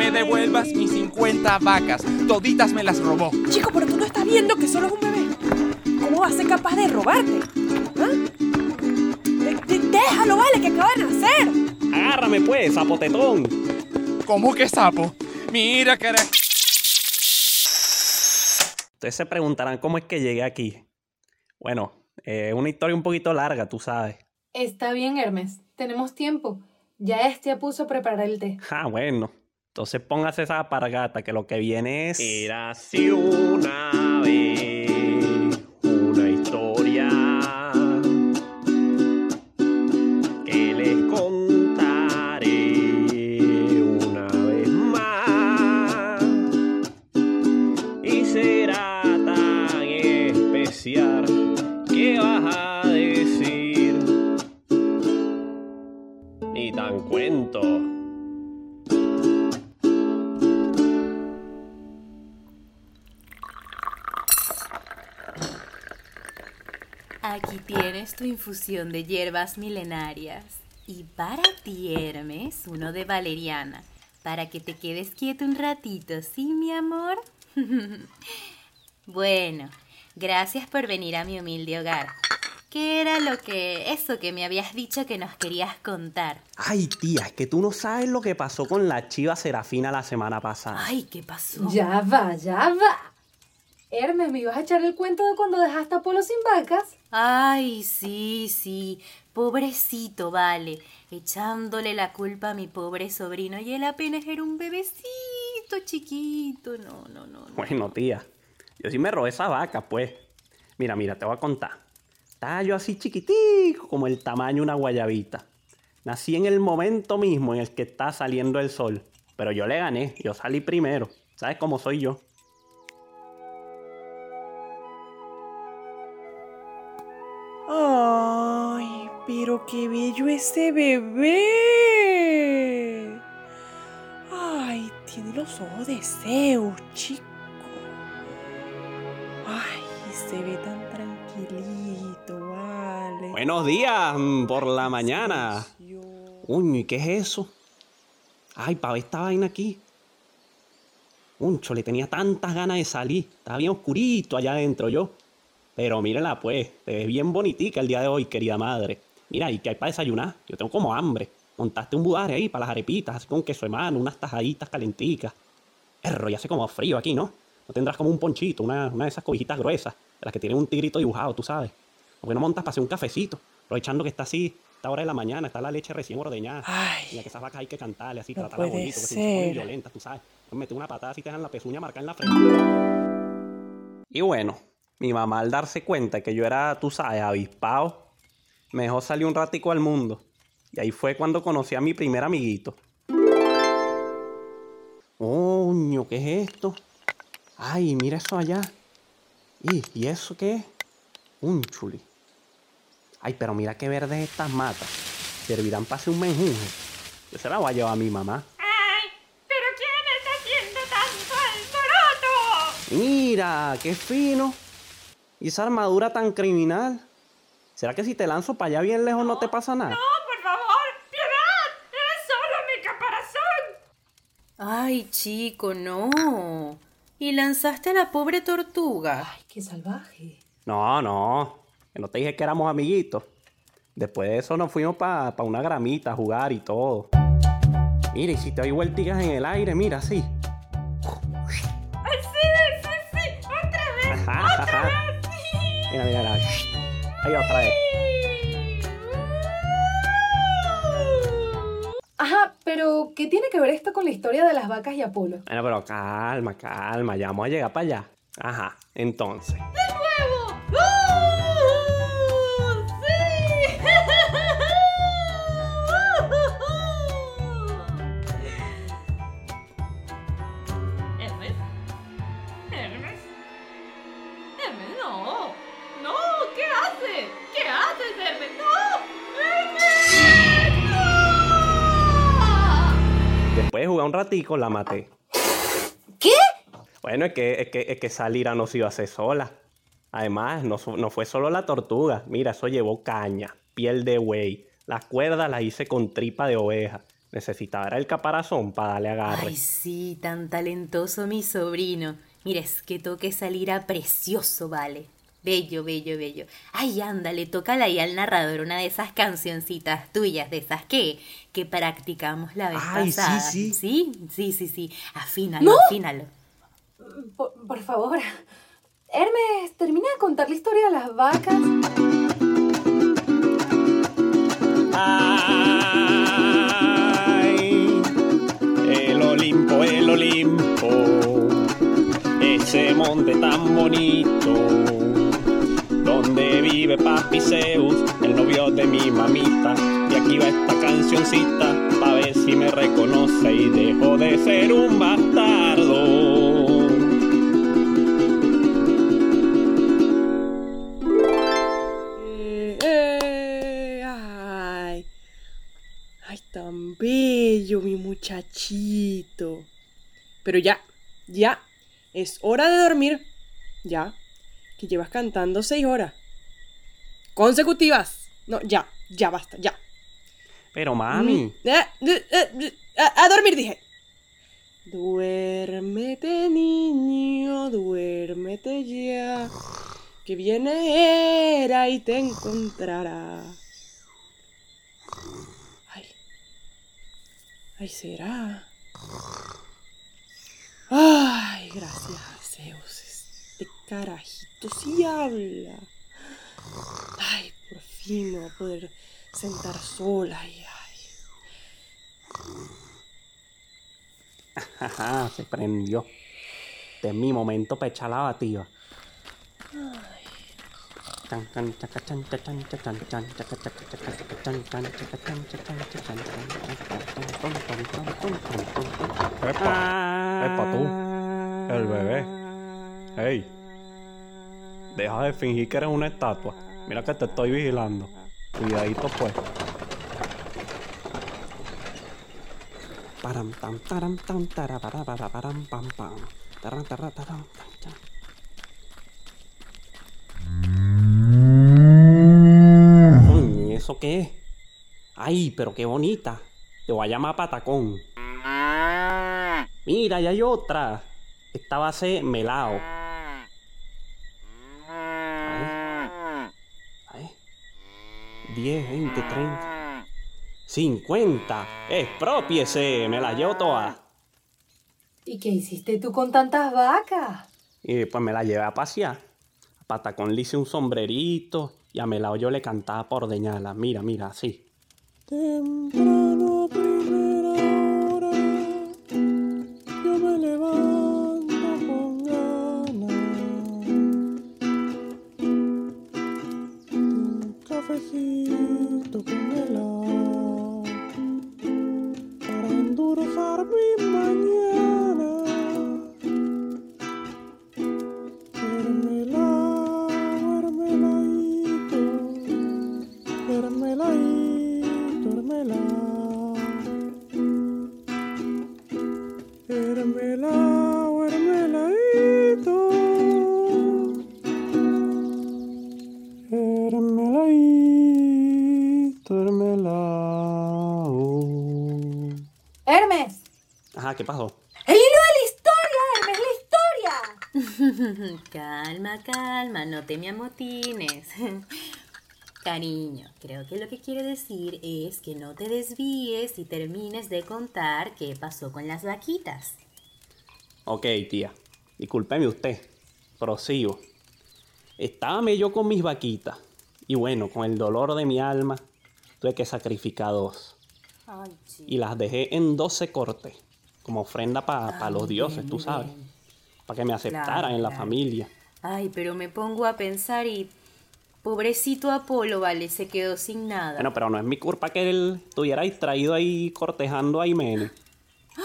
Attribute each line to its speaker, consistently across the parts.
Speaker 1: me devuelvas mis 50 vacas. Toditas me las robó.
Speaker 2: Chico, pero tú no estás viendo que solo es un bebé. ¿Cómo va a ser capaz de robarte? ¿Ah? De- de- déjalo, vale, que acaba de nacer.
Speaker 3: Agárrame pues, zapotetón.
Speaker 1: ¿Cómo que sapo? Mira, cara.
Speaker 3: Ustedes se preguntarán cómo es que llegué aquí. Bueno, es una historia un poquito larga, tú sabes.
Speaker 4: Está bien, Hermes. Tenemos tiempo. Ya este puso a preparar el té.
Speaker 3: Ah, bueno. Entonces póngase esa apargata que lo que viene es... Era así una vez
Speaker 5: infusión de hierbas milenarias. Y para ti, Hermes, uno de valeriana. Para que te quedes quieto un ratito, ¿sí, mi amor? bueno, gracias por venir a mi humilde hogar. ¿Qué era lo que... eso que me habías dicho que nos querías contar?
Speaker 3: Ay, tía, es que tú no sabes lo que pasó con la chiva Serafina la semana pasada.
Speaker 5: Ay, ¿qué pasó?
Speaker 4: Ya va, ya va. Hermes, ¿me ibas a echar el cuento de cuando dejaste a Polo sin vacas?
Speaker 5: Ay, sí, sí. Pobrecito, vale. Echándole la culpa a mi pobre sobrino y él apenas era un bebecito chiquito. No, no, no. no.
Speaker 3: Bueno, tía, yo sí me robé esa vaca, pues. Mira, mira, te voy a contar. Estaba yo así chiquitico, como el tamaño de una guayabita. Nací en el momento mismo en el que está saliendo el sol. Pero yo le gané, yo salí primero. ¿Sabes cómo soy yo?
Speaker 2: Pero qué bello ese bebé. Ay, tiene los ojos de Zeus, chico. Ay, se ve tan tranquilito, vale.
Speaker 3: Buenos días mm, por la mañana. Uy, ¿y qué es eso? Ay, para ver esta vaina aquí. Uncho, le tenía tantas ganas de salir. Estaba bien oscurito allá adentro yo. Pero mírenla pues, te ves bien bonitica el día de hoy, querida madre. Mira, ¿y qué hay para desayunar? Yo tengo como hambre. Montaste un budare ahí para las arepitas, así con queso de mano, unas tajaditas calenticas. Erro, ya hace como frío aquí, ¿no? No tendrás como un ponchito, una, una de esas cobijitas gruesas, de las que tienen un tigrito dibujado, tú sabes. ¿Por qué no montas para hacer un cafecito? Aprovechando que está así, esta hora de la mañana, está la leche recién ordeñada.
Speaker 2: Ay,
Speaker 3: Mira que esas vacas hay que cantarle así,
Speaker 2: No
Speaker 3: tratarlas
Speaker 2: puede
Speaker 3: bonito, que si no se ponen
Speaker 2: ser.
Speaker 3: violentas, tú sabes. Mete una patada así te dejan la pezuña marcada en la frente. Y bueno, mi mamá al darse cuenta que yo era, tú sabes, avispado, me dejó salir un ratico al mundo. Y ahí fue cuando conocí a mi primer amiguito. Coño, ¿qué es esto? Ay, mira eso allá. ¿Y, ¿y eso qué es? Un chuli. Ay, pero mira qué verdes estas matas. Servirán para hacer un menjunje. Yo se la voy a llevar a mi mamá.
Speaker 6: ¡Ay! ¿Pero quién está haciendo tanto alboroto?
Speaker 3: Mira, qué fino. ¿Y esa armadura tan criminal? ¿Será que si te lanzo para allá bien lejos no te pasa nada?
Speaker 6: ¡No, por favor! ¡Piedad! ¡Es solo mi caparazón!
Speaker 5: Ay, chico, no. Y lanzaste a la pobre tortuga.
Speaker 4: Ay, qué salvaje.
Speaker 3: No, no. Que no te dije que éramos amiguitos. Después de eso nos fuimos para una gramita a jugar y todo. Mira, y si te doy vueltigas en el aire, mira, así.
Speaker 6: ¡Ay, sí, sí, sí! ¡Otra vez! ¡Otra vez! ¡Sí!
Speaker 3: Mira, mira, mira. Ahí otra vez.
Speaker 4: Ajá, pero ¿qué tiene que ver esto con la historia de las vacas y Apolo?
Speaker 3: Bueno, pero calma, calma. Ya vamos a llegar para allá. Ajá, entonces.
Speaker 6: ¡Nuevo!
Speaker 3: Ratico, la maté.
Speaker 4: ¿Qué?
Speaker 3: Bueno, es que, es que, es que esa lira no se iba a hacer sola. Además, no, no fue solo la tortuga. Mira, eso llevó caña, piel de buey. Las cuerdas las hice con tripa de oveja. Necesitaba el caparazón para darle agarre.
Speaker 5: Ay, sí, tan talentoso mi sobrino. Mira, es que toque salir a precioso, vale. Bello, bello, bello. Ay, ándale, tócala ahí al narrador una de esas cancioncitas tuyas, de esas que, que practicamos la vez
Speaker 3: Ay, sí,
Speaker 5: pasada.
Speaker 3: sí.
Speaker 5: Sí, sí, sí, sí. Afínalo, afínalo.
Speaker 4: Por, por favor. Hermes, termina de contar la historia de las vacas.
Speaker 3: Ay, el Olimpo, el Olimpo, ese monte tan bonito, donde vive Papi Zeus, el novio de mi mamita. Y aquí va esta cancioncita, pa' ver si me reconoce y dejo de ser un bastardo.
Speaker 2: Eh, eh, ay. Ay, tan bello, mi muchachito. Pero ya, ya. Es hora de dormir. Ya. Que llevas cantando seis horas. Consecutivas. No, ya, ya basta, ya.
Speaker 3: Pero mami,
Speaker 2: Eh, eh, eh, a, a dormir, dije. Duérmete, niño, duérmete ya. Que viene era y te encontrará. Ay. Ay, será. Ay, gracias, carajito sí habla. Ay, por fin me voy a poder sentar sola. Ay, ay.
Speaker 3: Se prendió. Este es mi momento para echar la ton.
Speaker 7: Epa, epa tú, el bebé. Hey, deja de fingir que eres una estatua. Mira que te estoy vigilando. Cuidadito pues.
Speaker 3: Param, pam, taram, tam, param, pam, pam. Taram, tara, taram, tam, ¿Eso qué es? Ay, pero qué bonita. Te voy a llamar patacón. Mira, ya hay otra. Esta va a ser melao. A ver. A ver. 10, 20, 30. 50. Expropiese, me la llevo toda.
Speaker 4: ¿Y qué hiciste tú con tantas vacas?
Speaker 3: Y pues me la llevé a pasear. A Patacón le hice un sombrerito y a Melao yo le cantaba por deñala. Mira, mira, así. Temprano Un cafecito
Speaker 5: calma, calma, no te me amotines. Cariño, creo que lo que quiere decir es que no te desvíes y termines de contar qué pasó con las vaquitas.
Speaker 3: Ok, tía. Discúlpeme usted. Prosigo. Estaba yo con mis vaquitas. Y bueno, con el dolor de mi alma, tuve que sacrificar dos.
Speaker 5: Ay.
Speaker 3: Y las dejé en 12 cortes. Como ofrenda para
Speaker 5: Ay,
Speaker 3: los dioses,
Speaker 5: bien,
Speaker 3: tú sabes.
Speaker 5: bien.
Speaker 3: Para que me aceptaran
Speaker 5: Claro,
Speaker 3: en la
Speaker 5: claro.
Speaker 3: familia.
Speaker 5: Ay, pero me pongo a pensar y... Pobrecito Apolo, vale, se quedó sin nada.
Speaker 3: Bueno, pero no es mi culpa que él estuviera distraído ahí cortejando a Imene.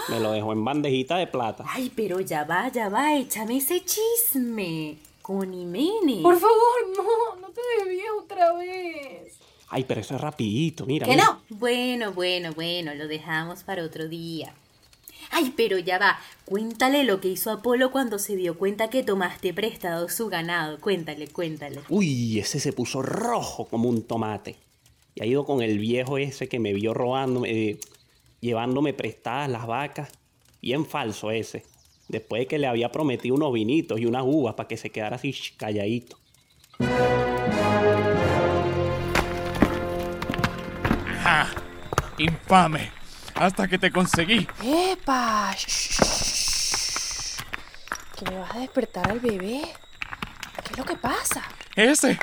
Speaker 3: Me lo dejó en bandejita de plata.
Speaker 5: Ay, pero ya va, ya va, échame ese chisme. Con Imene.
Speaker 4: Por favor, no, no te desvíes otra vez.
Speaker 3: Ay, pero eso es rapidito, mira.
Speaker 4: ¿Que
Speaker 3: mira.
Speaker 4: no?
Speaker 5: Bueno, bueno, bueno, lo dejamos para otro día. Ay, pero ya va, cuéntale lo que hizo Apolo cuando se dio cuenta que tomaste prestado su ganado. Cuéntale, cuéntale.
Speaker 3: Uy, ese se puso rojo como un tomate. Y ha ido con el viejo ese que me vio robando. eh, llevándome prestadas las vacas. Bien falso ese. Después de que le había prometido unos vinitos y unas uvas para que se quedara así calladito.
Speaker 1: ¡Ja! ¡Infame! Hasta que te conseguí.
Speaker 2: ¡Epa! Shh. ¿Que me vas a despertar al bebé? ¿Qué es lo que pasa?
Speaker 1: Ese.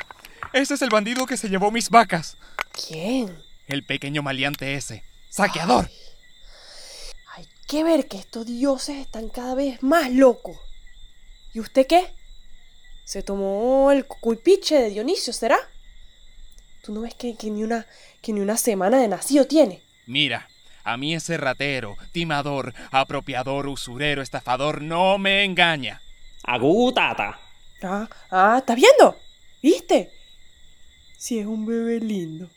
Speaker 1: Ese es el bandido que se llevó mis vacas.
Speaker 2: ¿Quién?
Speaker 1: El pequeño maleante ese. Saqueador.
Speaker 2: Hay que ver que estos dioses están cada vez más locos. ¿Y usted qué? ¿Se tomó el cuipiche de Dionisio, será? ¿Tú no ves que, que ni, una, que ni una semana de nacido tiene?
Speaker 1: Mira, a mí ese ratero, timador, apropiador, usurero, estafador no me engaña.
Speaker 3: ¡Agú, tata!
Speaker 2: Ah, ah, ¿estás viendo? ¿Viste? Si es un bebé lindo.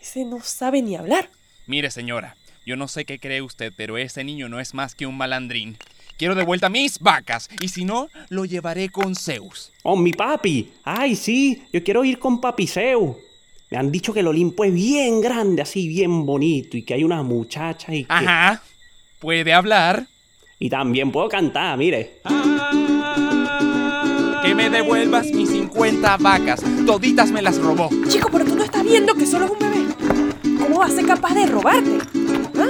Speaker 2: Ese no sabe ni hablar.
Speaker 1: Mire, señora, yo no sé qué cree usted, pero ese niño no es más que un malandrín. Quiero de vuelta mis vacas, y si no, lo llevaré con Zeus.
Speaker 3: ¡Oh, mi papi! ¡Ay, sí! Yo quiero ir con papi Zeus. Me han dicho que el Olimpo es bien grande, así bien bonito, y que hay unas muchachas y que...
Speaker 1: Ajá. ¿Puede hablar?
Speaker 3: Y también puedo cantar, mire.
Speaker 1: Que me devuelvas mis 50 vacas. Toditas me las robó.
Speaker 2: Chico, pero tú no estás viendo que solo es un bebé. ¿Cómo va a ser capaz de robarte? ¿Ah?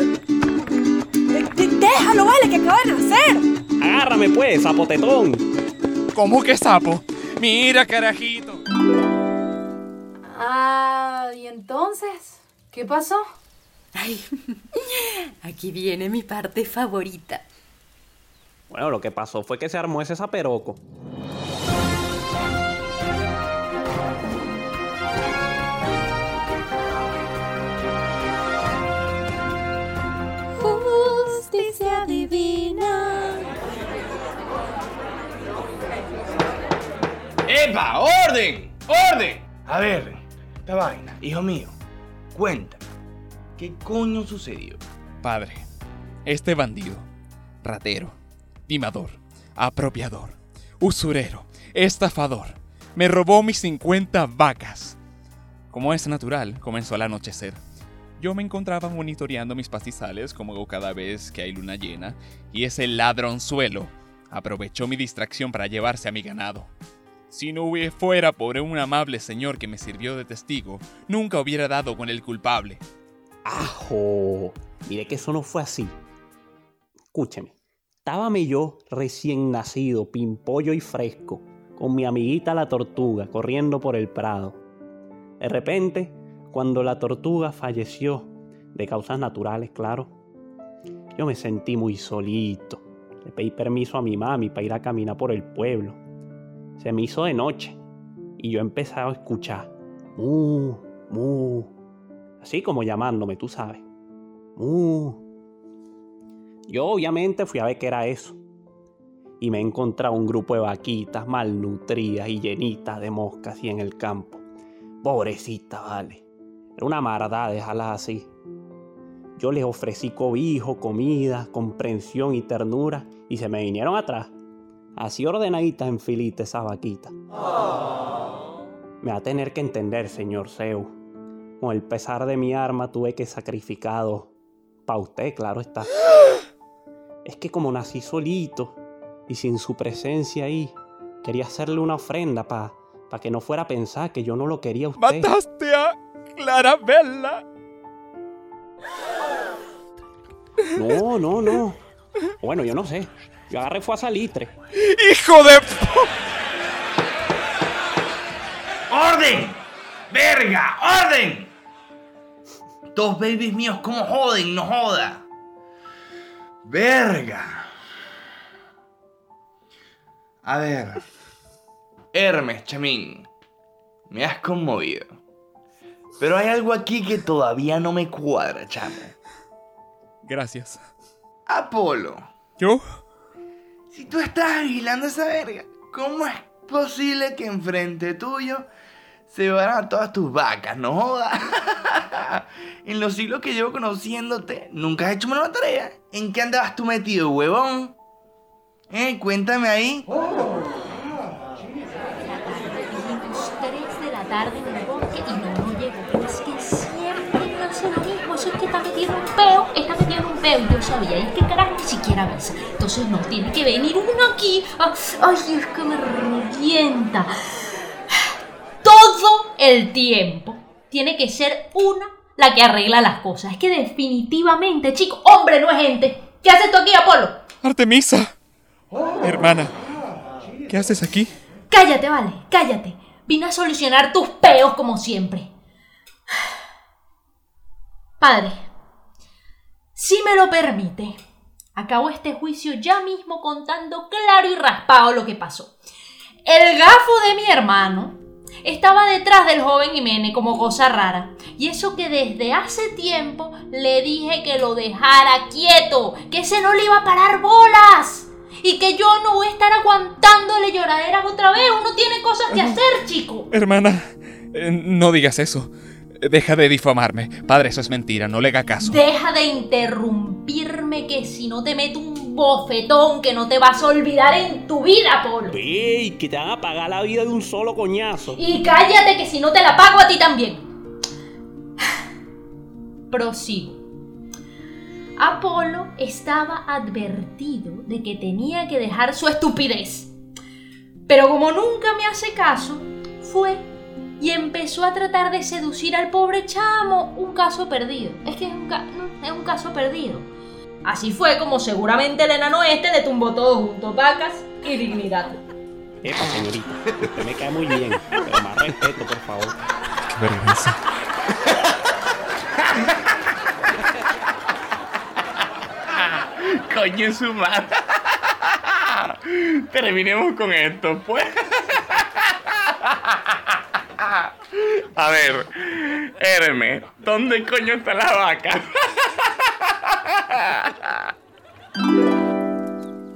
Speaker 2: De- de- déjalo, vale, que acaba de nacer.
Speaker 3: Agárrame pues, zapotetón.
Speaker 1: ¿Cómo que sapo? Mira, carajito.
Speaker 4: Ah, ¿y entonces? ¿Qué pasó?
Speaker 5: Ay, aquí viene mi parte favorita.
Speaker 3: Bueno, lo que pasó fue que se armó ese zaperoco.
Speaker 5: Justicia divina.
Speaker 8: ¡Epa! ¡Orden! ¡Orden! A ver, vaina, hijo mío, cuéntame. ¿Qué coño sucedió?
Speaker 1: Padre, este bandido, ratero, timador, apropiador, usurero, estafador, me robó mis 50 vacas. Como es natural, comenzó al anochecer. Yo me encontraba monitoreando mis pastizales como cada vez que hay luna llena, y ese ladronzuelo aprovechó mi distracción para llevarse a mi ganado. Si no hubiera fuera por un amable señor que me sirvió de testigo, nunca hubiera dado con el culpable.
Speaker 3: ¡Ajo! Mire que eso no fue así. Escúcheme. Estábame yo recién nacido, pimpollo y fresco, con mi amiguita la tortuga corriendo por el prado. De repente, cuando la tortuga falleció, de causas naturales, claro, yo me sentí muy solito. Le pedí permiso a mi mami para ir a caminar por el pueblo. Se me hizo de noche y yo empecé a escuchar. Mu, mu, así como llamándome, tú sabes. Mu. Yo obviamente fui a ver qué era eso. Y me he encontrado un grupo de vaquitas malnutridas y llenitas de moscas y en el campo. Pobrecita, vale. Era una maldad dejarlas así. Yo les ofrecí cobijo, comida, comprensión y ternura y se me vinieron atrás. Así ordenaditas en filita esas vaquitas. Me va a tener que entender, señor Zeus. Con el pesar de mi arma tuve que sacrificado. Pa' usted, claro está. Es que como nací solito y sin su presencia ahí, quería hacerle una ofrenda para pa que no fuera a pensar que yo no lo quería a usted.
Speaker 1: ¡Mataste a Clarabella!
Speaker 3: No, no, no. Bueno, yo no sé. Yo agarré fue a salitre.
Speaker 1: ¡Hijo de...
Speaker 8: ¡Orden! ¡Verga! ¡Orden! Dos babies míos, ¿cómo joden? No joda. ¡Verga! A ver. Hermes, chamín. Me has conmovido. Pero hay algo aquí que todavía no me cuadra, chamo.
Speaker 1: Gracias.
Speaker 8: Apolo,
Speaker 1: ¿Yo?
Speaker 8: Si tú estás vigilando esa verga, ¿cómo es posible que enfrente tuyo se a todas tus vacas? No jodas. en los siglos que llevo conociéndote, nunca has hecho una tarea. ¿En qué andabas tú metido, huevón? Eh, cuéntame ahí.
Speaker 9: 3 de la tarde y yo sabía, y qué carajo ni siquiera avisa. Entonces no, tiene que venir uno aquí. Ah, Ay, es que me revienta. Todo el tiempo tiene que ser una la que arregla las cosas. Es que definitivamente, chico, hombre no es gente. ¿Qué haces tú aquí, Apolo?
Speaker 1: Artemisa. Hermana, ¿qué haces aquí?
Speaker 9: Cállate, vale, cállate. Vine a solucionar tus peos como siempre. Padre, si me lo permite, acabo este juicio ya mismo contando claro y raspado lo que pasó. El gafo de mi hermano estaba detrás del joven Jiménez como cosa rara. Y eso que desde hace tiempo le dije que lo dejara quieto, que ese no le iba a parar bolas. Y que yo no voy a estar aguantándole lloraderas otra vez. Uno tiene cosas que hacer, chico.
Speaker 1: Hermana, eh, no digas eso. Deja de difamarme. Padre, eso es mentira, no le haga caso.
Speaker 9: Deja de interrumpirme que si no te meto un bofetón que no te vas a olvidar en tu vida, Polo.
Speaker 3: ¡Ey! Que te van a pagar la vida de un solo coñazo.
Speaker 9: Y cállate que si no te la pago a ti también. Prosigo. Apolo estaba advertido de que tenía que dejar su estupidez. Pero como nunca me hace caso, fue y empezó a tratar de seducir al pobre chamo. Un caso perdido. Es que es un, ca- es un caso perdido. Así fue como seguramente el enano este le tumbó todo junto, vacas y dignidad.
Speaker 3: Epa, señorita, usted me cae muy bien, pero más respeto, por favor.
Speaker 1: Qué vergüenza.
Speaker 8: Coño, su madre. Terminemos con esto, pues. A ver, Hermes, ¿dónde coño está la vaca?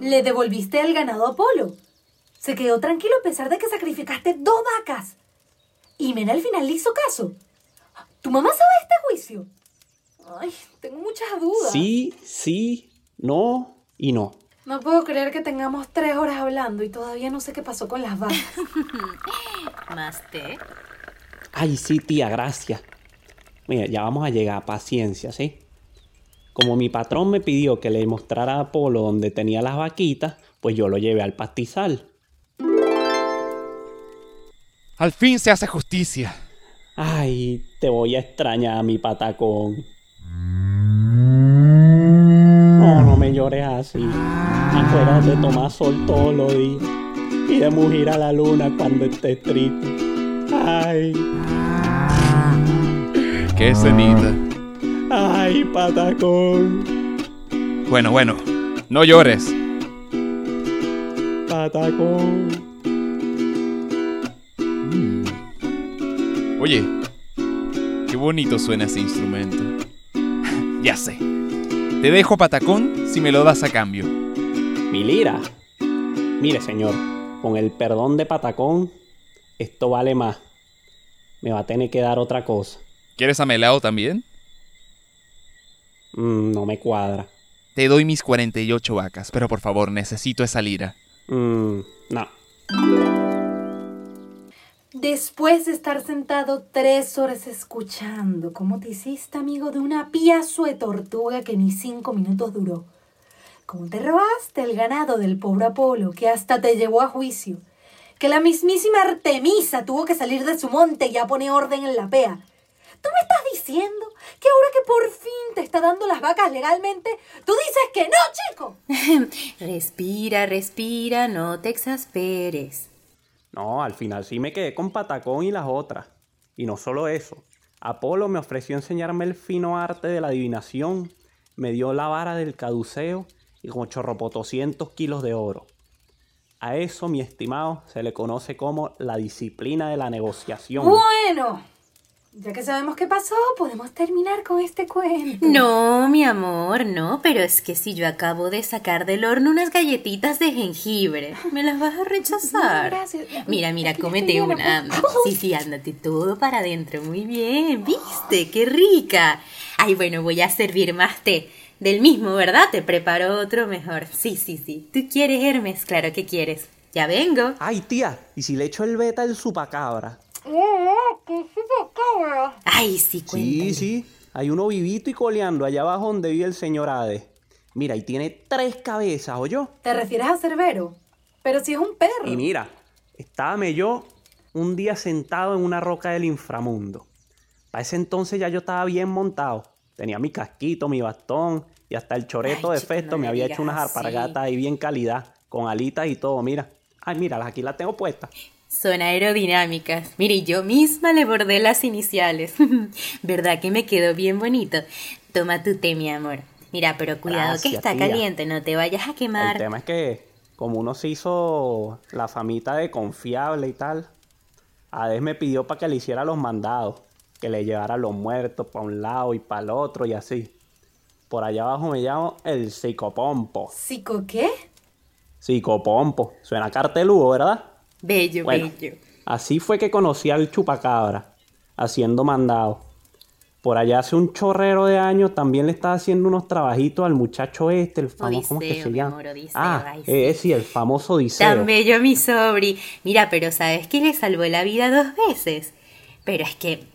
Speaker 4: Le devolviste el ganado a Apolo. Se quedó tranquilo a pesar de que sacrificaste dos vacas. Y Mena al final le hizo caso. ¿Tu mamá sabe este juicio? Ay, tengo muchas dudas.
Speaker 3: Sí, sí, no y no.
Speaker 4: No puedo creer que tengamos tres horas hablando y todavía no sé qué pasó con las vacas.
Speaker 5: ¿Más té?
Speaker 3: Ay, sí, tía, gracias. Mira, ya vamos a llegar, paciencia, ¿sí? Como mi patrón me pidió que le mostrara a Apolo donde tenía las vaquitas, pues yo lo llevé al pastizal.
Speaker 1: Al fin se hace justicia.
Speaker 3: Ay, te voy a extrañar, mi patacón. No, no me llores así. Acuérdate de tomar sol todos los días y de mugir a la luna cuando estés triste. Ay,
Speaker 1: Qué cenita.
Speaker 3: ay, patacón,
Speaker 1: Bueno, bueno, no llores.
Speaker 3: patacón.
Speaker 1: Oye, qué bonito suena ese instrumento. ya sé. Te dejo patacón si me lo das a cambio.
Speaker 3: Mi lira. Mire, señor, con el perdón de patacón, esto vale más. Me va a tener que dar otra cosa.
Speaker 1: ¿Quieres amelao también?
Speaker 3: Mm, no me cuadra.
Speaker 1: Te doy mis 48 vacas, pero por favor, necesito esa lira.
Speaker 3: Mm, no.
Speaker 4: Después de estar sentado tres horas escuchando cómo te hiciste amigo de una piazo de tortuga que ni cinco minutos duró, cómo te robaste el ganado del pobre Apolo que hasta te llevó a juicio, que la mismísima Artemisa tuvo que salir de su monte y ya pone orden en la pea. ¿Tú me estás diciendo que ahora que por fin te está dando las vacas legalmente, tú dices que no, chico?
Speaker 5: Respira, respira, no te exasperes.
Speaker 3: No, al final sí me quedé con Patacón y las otras. Y no solo eso. Apolo me ofreció enseñarme el fino arte de la adivinación, me dio la vara del caduceo y como chorropotoscientos kilos de oro. A eso, mi estimado, se le conoce como la disciplina de la negociación.
Speaker 4: Bueno, ya que sabemos qué pasó, podemos terminar con este cuento.
Speaker 5: No, mi amor, no, pero es que si yo acabo de sacar del horno unas galletitas de jengibre, ¿me las vas a rechazar?
Speaker 4: Gracias.
Speaker 5: Mira, mira, cómete una. Sí, sí, ándate todo para adentro. Muy bien, ¿viste? ¡Qué rica! Ay, bueno, voy a servir más té. Del mismo, ¿verdad? Te preparo otro mejor. Sí, sí, sí. ¿Tú quieres, Hermes? Claro que quieres. Ya vengo.
Speaker 3: Ay, tía, ¿y si le echo el beta al supacabra?
Speaker 5: Ay, sí, cuéntale.
Speaker 3: Sí, sí. hay uno vivito y coleando allá abajo donde vive el señor Hades. Mira, y tiene tres cabezas, ¿oyó?
Speaker 4: ¿Te refieres a Cerbero? Pero si es un perro.
Speaker 3: Y mira, estábame yo un día sentado en una roca del inframundo. Para ese entonces ya yo estaba bien montado. Tenía mi casquito, mi bastón y hasta el choreto
Speaker 5: Ay,
Speaker 3: de festo
Speaker 5: no
Speaker 3: me había hecho unas alpargatas ahí bien calidad, con alitas y todo, mira. Ay, mira, aquí las tengo puestas.
Speaker 5: Son aerodinámicas. Mire, yo misma le bordé las iniciales. ¿Verdad que me quedó bien bonito? Toma tu té, mi amor. Mira, pero cuidado que está
Speaker 3: tía.
Speaker 5: caliente, no te vayas a
Speaker 3: El
Speaker 5: quemar.
Speaker 3: tema es que, como uno se hizo la famita de confiable y tal, Hades me pidió para que le hiciera los mandados, que le llevara los muertos para un lado y para el otro y así. Por allá abajo me llamo el psicopompo.
Speaker 4: ¿Psico qué?
Speaker 3: Psicopompo. Suena carteludo, ¿verdad?
Speaker 5: Bello,
Speaker 3: Bueno,
Speaker 5: bello.
Speaker 3: así fue que conocí al chupacabra, haciendo mandados. Por allá hace un chorrero de años también le estaba haciendo unos trabajitos al muchacho este, el famoso, ¿cómo es que se llama?
Speaker 5: amor, Odiseo,
Speaker 3: ah, eh,
Speaker 5: sí.
Speaker 3: el famoso Odiseo.
Speaker 5: Tan bello mi sobri. Mira, pero ¿sabes que le salvó la vida dos veces? Pero es que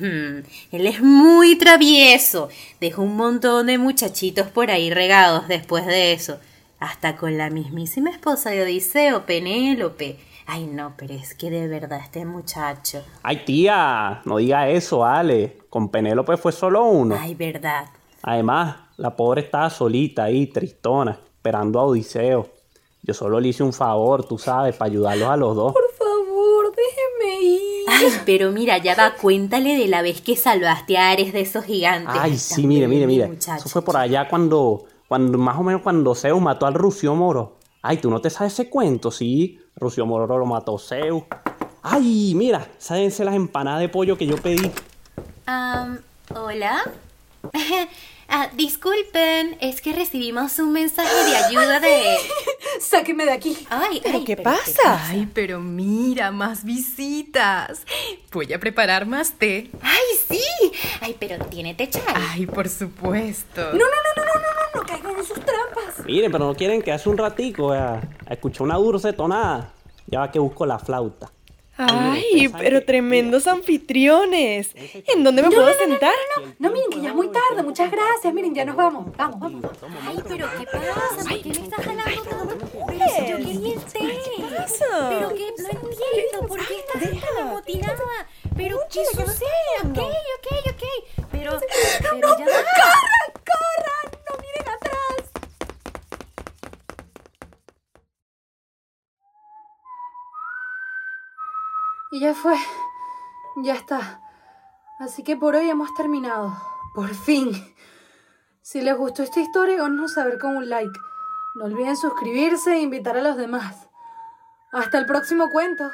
Speaker 5: él es muy travieso. Dejó un montón de muchachitos por ahí regados después de eso. Hasta con la mismísima esposa de Odiseo, Penélope. Ay, no, pero es que de verdad este muchacho.
Speaker 3: Ay, tía, no diga eso, Ale. Con Penélope fue solo uno.
Speaker 5: Ay, verdad.
Speaker 3: Además, la pobre estaba solita ahí, tristona, esperando a Odiseo. Yo solo le hice un favor, tú sabes, para ayudarlos a los dos.
Speaker 4: Por.
Speaker 5: Ay, pero mira, ya va, cuéntale de la vez que salvaste a Ares de esos gigantes.
Speaker 3: Ay, sí, mire, mire, mire. Eso fue por allá cuando, cuando, más o menos cuando Zeus mató al Rucio Moro. Ay, ¿tú no te sabes ese cuento? Sí, Rucio Moro lo mató Zeus. Ay, mira, sábense las empanadas de pollo que yo pedí.
Speaker 5: Am, Hola. Ah, disculpen, es que recibimos un mensaje de ayuda de.
Speaker 4: Sáqueme de aquí.
Speaker 5: Ay,
Speaker 2: ¿Pero
Speaker 5: ay,
Speaker 2: qué
Speaker 5: pero
Speaker 2: pasa?
Speaker 10: Ay, pero mira, más visitas. Voy a preparar más té.
Speaker 5: Ay, sí. Ay, pero tiene té chai.
Speaker 10: Ay, por supuesto.
Speaker 4: No, no, no, no, no, no, no, no caigan en sus trampas.
Speaker 3: Miren, pero no quieren quedarse un ratico escuchar una dulce tonada. Ya va que busco la flauta.
Speaker 2: Ay, pero tremendos anfitriones. ¿En dónde me puedo sentar?
Speaker 4: No, miren que ya es muy tarde. Muchas gracias. Miren, ya nos vamos. Vamos, vamos. vamos.
Speaker 5: Ay, pero ¿qué pasa? ¿Por qué me estás jalando todo? Pero si yo quería el té.
Speaker 2: pasa?
Speaker 5: Pero que no entiendo, ¿por qué estás tan amotinada? Pero qué sucede, ok, ok, ok. Pero, pero ya va.
Speaker 4: ¡Corran! ¡No miren atrás! Y ya fue. Ya está. Así que por hoy hemos terminado. Por fin. Si les gustó esta historia, háganos saber con un like. No olviden suscribirse e invitar a los demás. Hasta el próximo cuento.